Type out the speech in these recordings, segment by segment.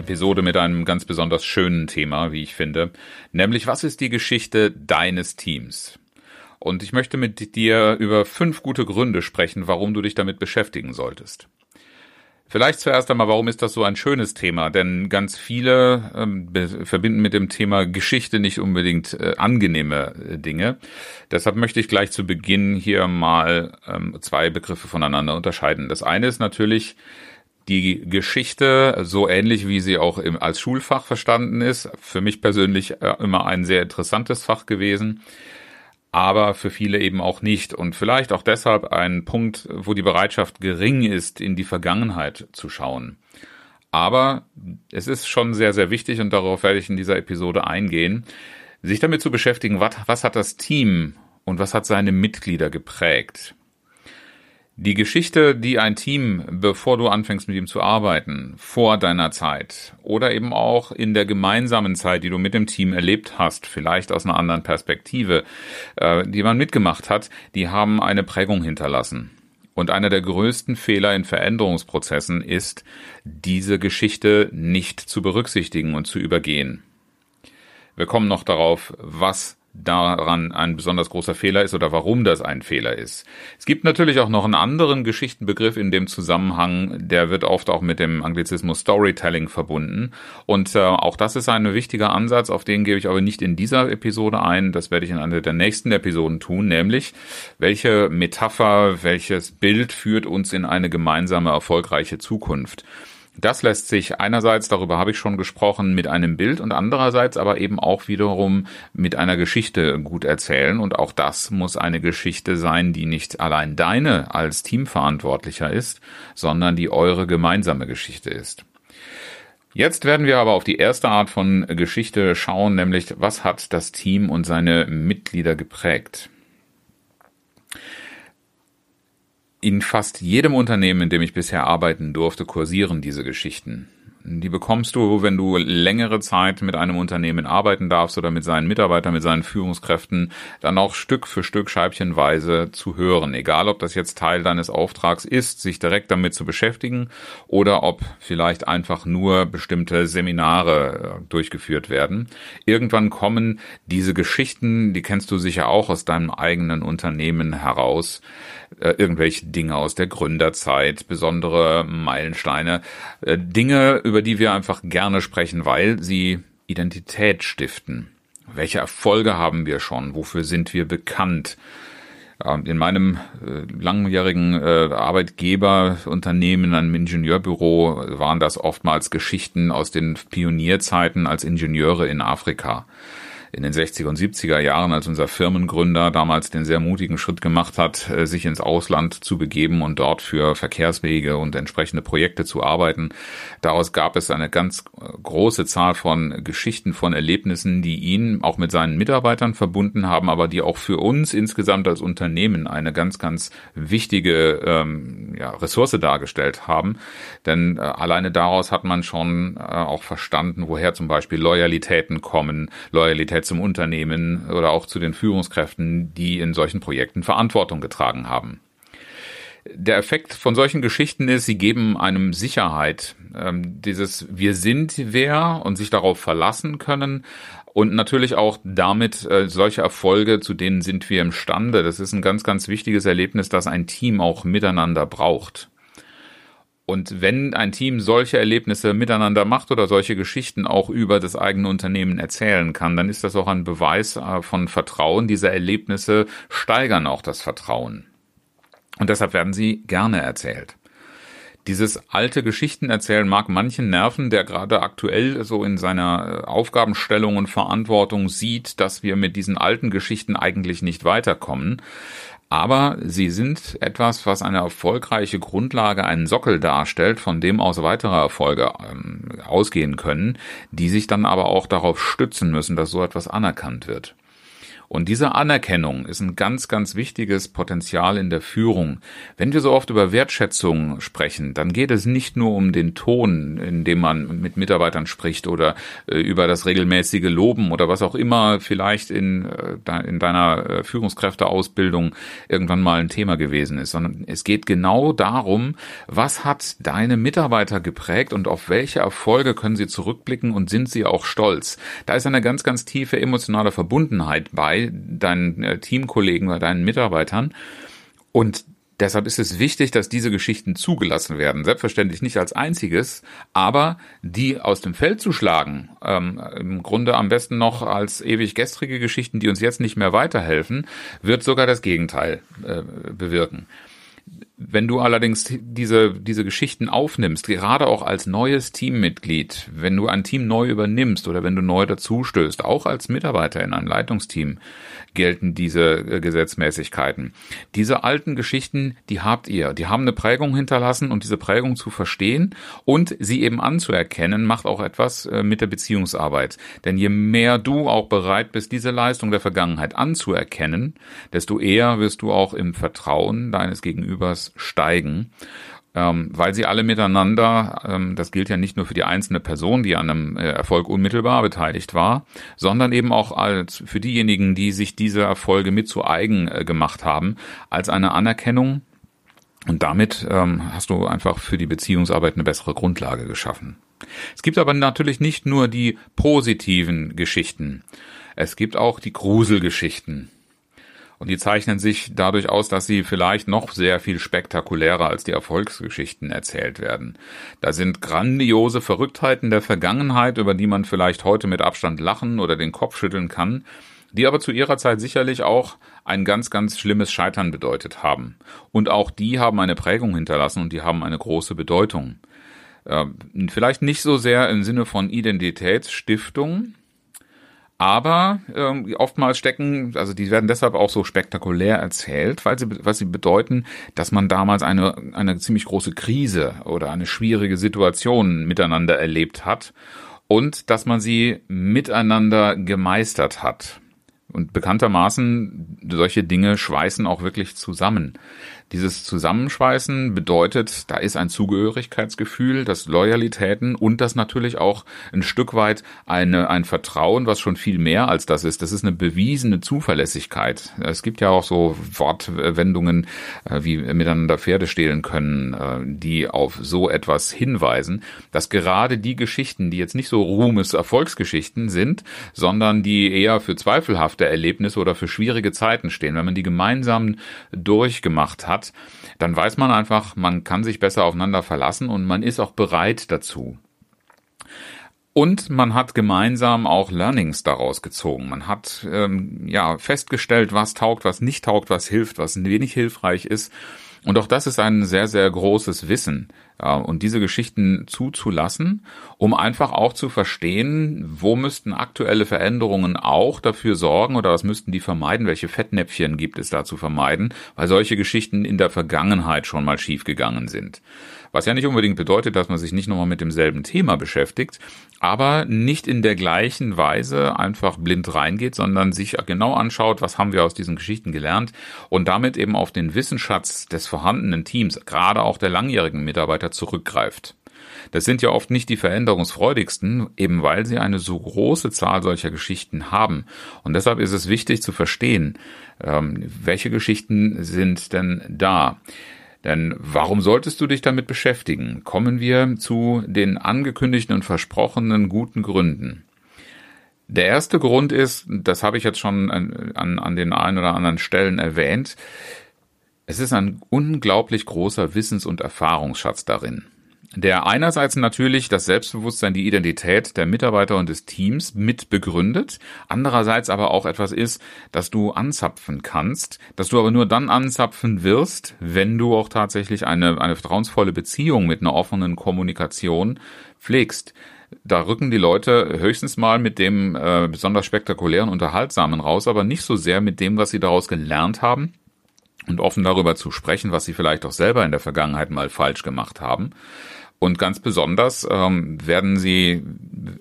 Episode mit einem ganz besonders schönen Thema, wie ich finde, nämlich was ist die Geschichte deines Teams? Und ich möchte mit dir über fünf gute Gründe sprechen, warum du dich damit beschäftigen solltest. Vielleicht zuerst einmal, warum ist das so ein schönes Thema? Denn ganz viele ähm, verbinden mit dem Thema Geschichte nicht unbedingt äh, angenehme äh, Dinge. Deshalb möchte ich gleich zu Beginn hier mal ähm, zwei Begriffe voneinander unterscheiden. Das eine ist natürlich die Geschichte, so ähnlich wie sie auch im, als Schulfach verstanden ist, für mich persönlich äh, immer ein sehr interessantes Fach gewesen, aber für viele eben auch nicht. Und vielleicht auch deshalb ein Punkt, wo die Bereitschaft gering ist, in die Vergangenheit zu schauen. Aber es ist schon sehr, sehr wichtig, und darauf werde ich in dieser Episode eingehen, sich damit zu beschäftigen, was, was hat das Team und was hat seine Mitglieder geprägt. Die Geschichte, die ein Team, bevor du anfängst mit ihm zu arbeiten, vor deiner Zeit oder eben auch in der gemeinsamen Zeit, die du mit dem Team erlebt hast, vielleicht aus einer anderen Perspektive, äh, die man mitgemacht hat, die haben eine Prägung hinterlassen. Und einer der größten Fehler in Veränderungsprozessen ist, diese Geschichte nicht zu berücksichtigen und zu übergehen. Wir kommen noch darauf, was daran ein besonders großer Fehler ist oder warum das ein Fehler ist. Es gibt natürlich auch noch einen anderen Geschichtenbegriff in dem Zusammenhang, der wird oft auch mit dem Anglizismus Storytelling verbunden. Und äh, auch das ist ein wichtiger Ansatz, auf den gebe ich aber nicht in dieser Episode ein. Das werde ich in einer der nächsten Episoden tun, nämlich welche Metapher, welches Bild führt uns in eine gemeinsame erfolgreiche Zukunft. Das lässt sich einerseits, darüber habe ich schon gesprochen, mit einem Bild und andererseits aber eben auch wiederum mit einer Geschichte gut erzählen. Und auch das muss eine Geschichte sein, die nicht allein deine als Teamverantwortlicher ist, sondern die eure gemeinsame Geschichte ist. Jetzt werden wir aber auf die erste Art von Geschichte schauen, nämlich was hat das Team und seine Mitglieder geprägt. In fast jedem Unternehmen, in dem ich bisher arbeiten durfte, kursieren diese Geschichten. Die bekommst du, wenn du längere Zeit mit einem Unternehmen arbeiten darfst oder mit seinen Mitarbeitern, mit seinen Führungskräften, dann auch Stück für Stück scheibchenweise zu hören. Egal, ob das jetzt Teil deines Auftrags ist, sich direkt damit zu beschäftigen oder ob vielleicht einfach nur bestimmte Seminare äh, durchgeführt werden. Irgendwann kommen diese Geschichten, die kennst du sicher auch aus deinem eigenen Unternehmen heraus, äh, irgendwelche Dinge aus der Gründerzeit, besondere Meilensteine, äh, Dinge, über die wir einfach gerne sprechen, weil sie Identität stiften. Welche Erfolge haben wir schon? Wofür sind wir bekannt? Ähm, in meinem äh, langjährigen äh, Arbeitgeberunternehmen, einem Ingenieurbüro, waren das oftmals Geschichten aus den Pionierzeiten als Ingenieure in Afrika in den 60er und 70er Jahren, als unser Firmengründer damals den sehr mutigen Schritt gemacht hat, äh, sich ins Ausland zu begeben und dort für Verkehrswege und entsprechende Projekte zu arbeiten. Daraus gab es eine ganz äh, große Zahl von Geschichten, von Erlebnissen, die ihn auch mit seinen Mitarbeitern verbunden haben, aber die auch für uns insgesamt als Unternehmen eine ganz, ganz wichtige ähm, ja, Ressource dargestellt haben. Denn äh, alleine daraus hat man schon äh, auch verstanden, woher zum Beispiel Loyalitäten kommen, Loyalität Loyalität zum Unternehmen oder auch zu den Führungskräften, die in solchen Projekten Verantwortung getragen haben. Der Effekt von solchen Geschichten ist, sie geben einem Sicherheit, ähm, dieses Wir sind wer und sich darauf verlassen können, und natürlich auch damit äh, solche Erfolge, zu denen sind wir imstande. Das ist ein ganz, ganz wichtiges Erlebnis, dass ein Team auch miteinander braucht. Und wenn ein Team solche Erlebnisse miteinander macht oder solche Geschichten auch über das eigene Unternehmen erzählen kann, dann ist das auch ein Beweis äh, von Vertrauen. Diese Erlebnisse steigern auch das Vertrauen. Und deshalb werden sie gerne erzählt. Dieses alte Geschichtenerzählen mag manchen nerven, der gerade aktuell so in seiner äh, Aufgabenstellung und Verantwortung sieht, dass wir mit diesen alten Geschichten eigentlich nicht weiterkommen. Aber sie sind etwas, was eine erfolgreiche Grundlage, einen Sockel darstellt, von dem aus weitere Erfolge ähm, ausgehen können, die sich dann aber auch darauf stützen müssen, dass so etwas anerkannt wird. Und diese Anerkennung ist ein ganz, ganz wichtiges Potenzial in der Führung. Wenn wir so oft über Wertschätzung sprechen, dann geht es nicht nur um den Ton, in dem man mit Mitarbeitern spricht oder äh, über das regelmäßige Loben oder was auch immer vielleicht in, äh, in deiner äh, Führungskräfteausbildung irgendwann mal ein Thema gewesen ist, sondern es geht genau darum, was hat deine Mitarbeiter geprägt und auf welche Erfolge können sie zurückblicken und sind sie auch stolz. Da ist eine ganz, ganz tiefe emotionale Verbundenheit bei, deinen äh, Teamkollegen oder deinen Mitarbeitern. Und Deshalb ist es wichtig, dass diese Geschichten zugelassen werden. Selbstverständlich nicht als einziges, aber die aus dem Feld zu schlagen, ähm, im Grunde am besten noch als ewig gestrige Geschichten, die uns jetzt nicht mehr weiterhelfen, wird sogar das Gegenteil äh, bewirken. Wenn du allerdings diese, diese Geschichten aufnimmst, gerade auch als neues Teammitglied, wenn du ein Team neu übernimmst oder wenn du neu dazustößt, auch als Mitarbeiter in einem Leitungsteam, gelten diese äh, Gesetzmäßigkeiten. Diese alten Geschichten, die habt ihr, die haben eine Prägung hinterlassen und diese Prägung zu verstehen und sie eben anzuerkennen, macht auch etwas äh, mit der Beziehungsarbeit. Denn je mehr du auch bereit bist, diese Leistung der Vergangenheit anzuerkennen, desto eher wirst du auch im Vertrauen deines Gegenübers steigen ähm, weil sie alle miteinander, ähm, das gilt ja nicht nur für die einzelne Person, die an einem äh, Erfolg unmittelbar beteiligt war, sondern eben auch als für diejenigen, die sich diese Erfolge mit zu eigen äh, gemacht haben, als eine Anerkennung. Und damit ähm, hast du einfach für die Beziehungsarbeit eine bessere Grundlage geschaffen. Es gibt aber natürlich nicht nur die positiven Geschichten. Es gibt auch die Gruselgeschichten. Und die zeichnen sich dadurch aus, dass sie vielleicht noch sehr viel spektakulärer als die Erfolgsgeschichten erzählt werden. Da sind grandiose Verrücktheiten der Vergangenheit, über die man vielleicht heute mit Abstand lachen oder den Kopf schütteln kann, die aber zu ihrer Zeit sicherlich auch ein ganz, ganz schlimmes Scheitern bedeutet haben. Und auch die haben eine Prägung hinterlassen und die haben eine große Bedeutung. Äh, vielleicht nicht so sehr im Sinne von Identitätsstiftung, aber ähm, oftmals stecken, also die werden deshalb auch so spektakulär erzählt, weil sie, was sie bedeuten, dass man damals eine, eine ziemlich große Krise oder eine schwierige Situation miteinander erlebt hat und dass man sie miteinander gemeistert hat. Und bekanntermaßen, solche Dinge schweißen auch wirklich zusammen. Dieses Zusammenschweißen bedeutet, da ist ein Zugehörigkeitsgefühl, das Loyalitäten und das natürlich auch ein Stück weit eine, ein Vertrauen, was schon viel mehr als das ist. Das ist eine bewiesene Zuverlässigkeit. Es gibt ja auch so Wortwendungen, äh, wie miteinander Pferde stehlen können, äh, die auf so etwas hinweisen, dass gerade die Geschichten, die jetzt nicht so Ruhmes Erfolgsgeschichten sind, sondern die eher für zweifelhafte Erlebnisse oder für schwierige Zeiten stehen, wenn man die gemeinsam durchgemacht hat, hat, dann weiß man einfach, man kann sich besser aufeinander verlassen und man ist auch bereit dazu. Und man hat gemeinsam auch Learnings daraus gezogen. Man hat ähm, ja festgestellt, was taugt, was nicht taugt, was hilft, was wenig hilfreich ist. Und auch das ist ein sehr, sehr großes Wissen. Ja, und diese Geschichten zuzulassen, um einfach auch zu verstehen, wo müssten aktuelle Veränderungen auch dafür sorgen oder was müssten die vermeiden, welche Fettnäpfchen gibt es da zu vermeiden, weil solche Geschichten in der Vergangenheit schon mal schiefgegangen sind. Was ja nicht unbedingt bedeutet, dass man sich nicht nochmal mit demselben Thema beschäftigt, aber nicht in der gleichen Weise einfach blind reingeht, sondern sich genau anschaut, was haben wir aus diesen Geschichten gelernt und damit eben auf den Wissensschatz des vorhandenen Teams, gerade auch der langjährigen Mitarbeiter zurückgreift. Das sind ja oft nicht die veränderungsfreudigsten, eben weil sie eine so große Zahl solcher Geschichten haben. Und deshalb ist es wichtig zu verstehen, ähm, welche Geschichten sind denn da. Denn warum solltest du dich damit beschäftigen? Kommen wir zu den angekündigten und versprochenen guten Gründen. Der erste Grund ist, das habe ich jetzt schon an, an, den einen oder anderen Stellen erwähnt, es ist ein unglaublich großer Wissens- und Erfahrungsschatz darin der einerseits natürlich das Selbstbewusstsein, die Identität der Mitarbeiter und des Teams mit begründet, andererseits aber auch etwas ist, dass du anzapfen kannst, dass du aber nur dann anzapfen wirst, wenn du auch tatsächlich eine, eine vertrauensvolle Beziehung mit einer offenen Kommunikation pflegst. Da rücken die Leute höchstens mal mit dem äh, besonders spektakulären, unterhaltsamen raus, aber nicht so sehr mit dem, was sie daraus gelernt haben und offen darüber zu sprechen, was sie vielleicht auch selber in der Vergangenheit mal falsch gemacht haben. Und ganz besonders ähm, werden sie,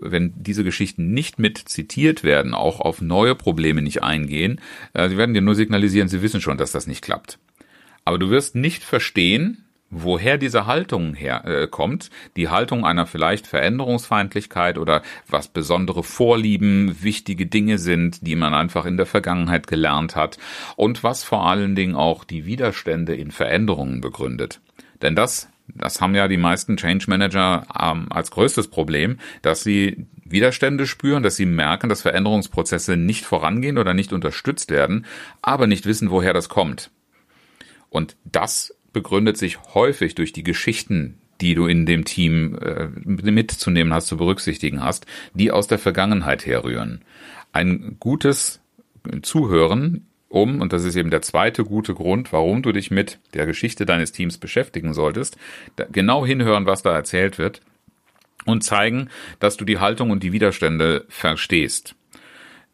wenn diese Geschichten nicht mit zitiert werden, auch auf neue Probleme nicht eingehen. Äh, sie werden dir nur signalisieren, sie wissen schon, dass das nicht klappt. Aber du wirst nicht verstehen, woher diese Haltung herkommt, äh, die Haltung einer vielleicht Veränderungsfeindlichkeit oder was besondere Vorlieben, wichtige Dinge sind, die man einfach in der Vergangenheit gelernt hat und was vor allen Dingen auch die Widerstände in Veränderungen begründet. Denn das, das haben ja die meisten Change Manager ähm, als größtes Problem, dass sie Widerstände spüren, dass sie merken, dass Veränderungsprozesse nicht vorangehen oder nicht unterstützt werden, aber nicht wissen, woher das kommt. Und das begründet sich häufig durch die Geschichten, die du in dem Team äh, mitzunehmen hast, zu berücksichtigen hast, die aus der Vergangenheit herrühren. Ein gutes Zuhören um, und das ist eben der zweite gute Grund, warum du dich mit der Geschichte deines Teams beschäftigen solltest, genau hinhören, was da erzählt wird und zeigen, dass du die Haltung und die Widerstände verstehst.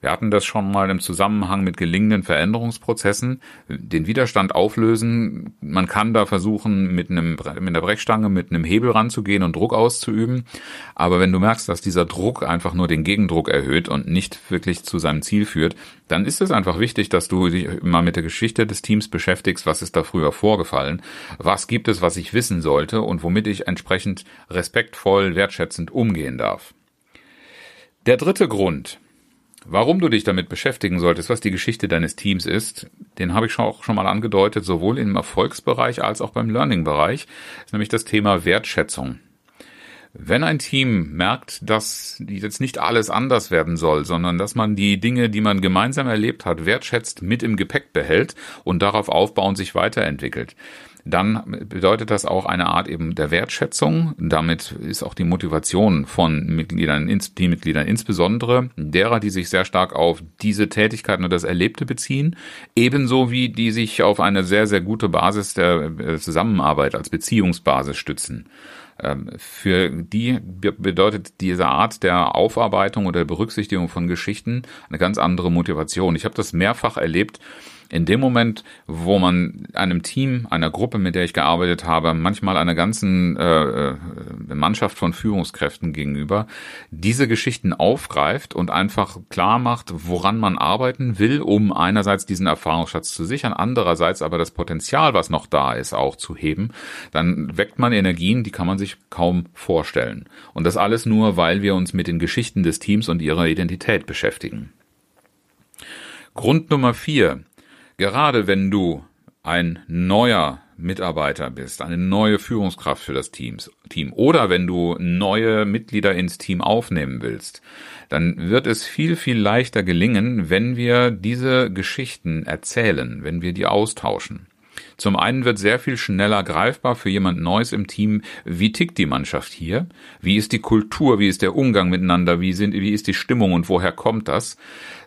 Wir hatten das schon mal im Zusammenhang mit gelingenden Veränderungsprozessen, den Widerstand auflösen. Man kann da versuchen, mit einem, mit einer Brechstange, mit einem Hebel ranzugehen und Druck auszuüben. Aber wenn du merkst, dass dieser Druck einfach nur den Gegendruck erhöht und nicht wirklich zu seinem Ziel führt, dann ist es einfach wichtig, dass du dich mal mit der Geschichte des Teams beschäftigst. Was ist da früher vorgefallen? Was gibt es, was ich wissen sollte und womit ich entsprechend respektvoll, wertschätzend umgehen darf? Der dritte Grund, Warum du dich damit beschäftigen solltest, was die Geschichte deines Teams ist, den habe ich auch schon mal angedeutet, sowohl im Erfolgsbereich als auch beim Learning-Bereich, ist nämlich das Thema Wertschätzung. Wenn ein Team merkt, dass jetzt nicht alles anders werden soll, sondern dass man die Dinge, die man gemeinsam erlebt hat, wertschätzt, mit im Gepäck behält und darauf aufbauend sich weiterentwickelt, dann bedeutet das auch eine Art eben der Wertschätzung. Damit ist auch die Motivation von Mitgliedern, Teammitgliedern, insbesondere derer, die sich sehr stark auf diese Tätigkeiten und das Erlebte beziehen, ebenso wie die sich auf eine sehr, sehr gute Basis der äh, Zusammenarbeit als Beziehungsbasis stützen. Ähm, für die bedeutet diese Art der Aufarbeitung oder Berücksichtigung von Geschichten eine ganz andere Motivation. Ich habe das mehrfach erlebt, in dem Moment, wo man einem Team, einer Gruppe, mit der ich gearbeitet habe, manchmal einer ganzen äh, äh, Mannschaft von Führungskräften gegenüber, diese Geschichten aufgreift und einfach klar macht, woran man arbeiten will, um einerseits diesen Erfahrungsschatz zu sichern, andererseits aber das Potenzial, was noch da ist, auch zu heben, dann weckt man Energien, die kann man sich kaum vorstellen. Und das alles nur, weil wir uns mit den Geschichten des Teams und ihrer Identität beschäftigen. Grund Nummer vier Gerade wenn du ein neuer Mitarbeiter bist, eine neue Führungskraft für das Teams, Team oder wenn du neue Mitglieder ins Team aufnehmen willst, dann wird es viel, viel leichter gelingen, wenn wir diese Geschichten erzählen, wenn wir die austauschen. Zum einen wird sehr viel schneller greifbar für jemand Neues im Team, wie tickt die Mannschaft hier, wie ist die Kultur, wie ist der Umgang miteinander, wie, sind, wie ist die Stimmung und woher kommt das.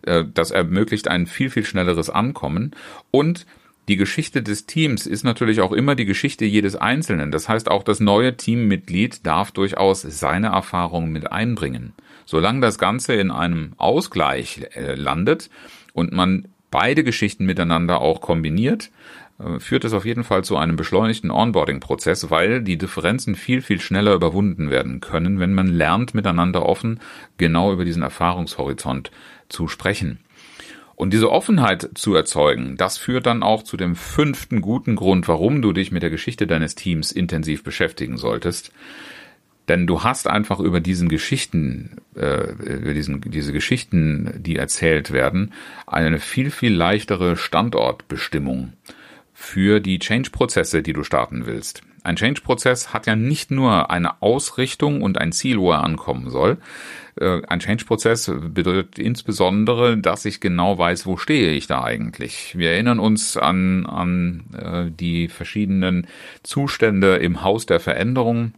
Äh, das ermöglicht ein viel, viel schnelleres Ankommen und die Geschichte des Teams ist natürlich auch immer die Geschichte jedes Einzelnen. Das heißt, auch das neue Teammitglied darf durchaus seine Erfahrungen mit einbringen. Solange das Ganze in einem Ausgleich äh, landet und man beide Geschichten miteinander auch kombiniert, führt es auf jeden Fall zu einem beschleunigten Onboarding-Prozess, weil die Differenzen viel, viel schneller überwunden werden können, wenn man lernt, miteinander offen genau über diesen Erfahrungshorizont zu sprechen. Und diese Offenheit zu erzeugen, das führt dann auch zu dem fünften guten Grund, warum du dich mit der Geschichte deines Teams intensiv beschäftigen solltest. Denn du hast einfach über diesen Geschichten, äh, über diesen, diese Geschichten, die erzählt werden, eine viel, viel leichtere Standortbestimmung für die Change-Prozesse, die du starten willst. Ein Change-Prozess hat ja nicht nur eine Ausrichtung und ein Ziel, wo er ankommen soll. Äh, ein Change-Prozess bedeutet insbesondere, dass ich genau weiß, wo stehe ich da eigentlich. Wir erinnern uns an, an äh, die verschiedenen Zustände im Haus der Veränderung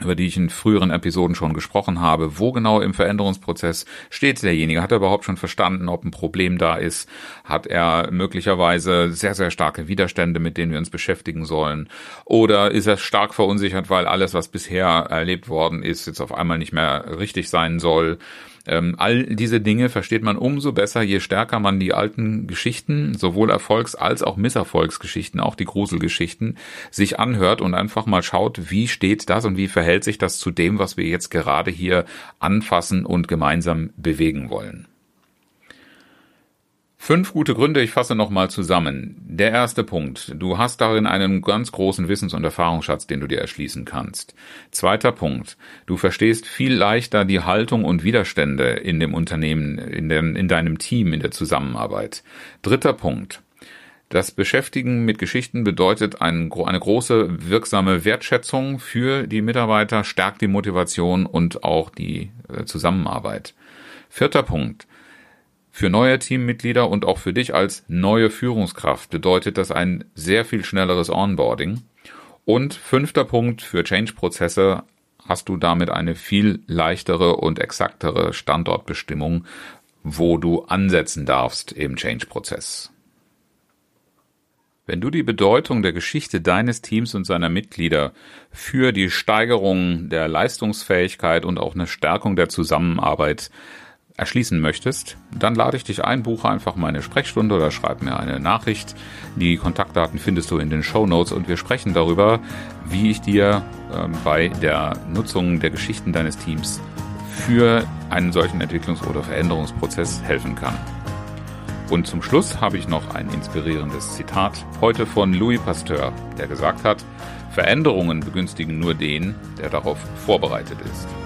über die ich in früheren Episoden schon gesprochen habe. Wo genau im Veränderungsprozess steht derjenige? Hat er überhaupt schon verstanden, ob ein Problem da ist? Hat er möglicherweise sehr, sehr starke Widerstände, mit denen wir uns beschäftigen sollen? Oder ist er stark verunsichert, weil alles, was bisher erlebt worden ist, jetzt auf einmal nicht mehr richtig sein soll? Ähm, all diese Dinge versteht man umso besser, je stärker man die alten Geschichten, sowohl Erfolgs- als auch Misserfolgsgeschichten, auch die Gruselgeschichten, sich anhört und einfach mal schaut, wie steht das und wie verhält sich das zu dem, was wir jetzt gerade hier anfassen und gemeinsam bewegen wollen. Fünf gute Gründe, ich fasse nochmal zusammen. Der erste Punkt, du hast darin einen ganz großen Wissens- und Erfahrungsschatz, den du dir erschließen kannst. Zweiter Punkt, du verstehst viel leichter die Haltung und Widerstände in dem Unternehmen, in, dem, in deinem Team, in der Zusammenarbeit. Dritter Punkt, das Beschäftigen mit Geschichten bedeutet eine große wirksame Wertschätzung für die Mitarbeiter, stärkt die Motivation und auch die äh, Zusammenarbeit. Vierter Punkt. Für neue Teammitglieder und auch für dich als neue Führungskraft bedeutet das ein sehr viel schnelleres Onboarding. Und fünfter Punkt, für Change-Prozesse hast du damit eine viel leichtere und exaktere Standortbestimmung, wo du ansetzen darfst im Change-Prozess. Wenn du die Bedeutung der Geschichte deines Teams und seiner Mitglieder für die Steigerung der Leistungsfähigkeit und auch eine Stärkung der Zusammenarbeit erschließen möchtest, dann lade ich dich ein, buche einfach meine Sprechstunde oder schreib mir eine Nachricht. Die Kontaktdaten findest du in den Show Notes und wir sprechen darüber, wie ich dir äh, bei der Nutzung der Geschichten deines Teams für einen solchen Entwicklungs- oder Veränderungsprozess helfen kann. Und zum Schluss habe ich noch ein inspirierendes Zitat, heute von Louis Pasteur, der gesagt hat, Veränderungen begünstigen nur den, der darauf vorbereitet ist.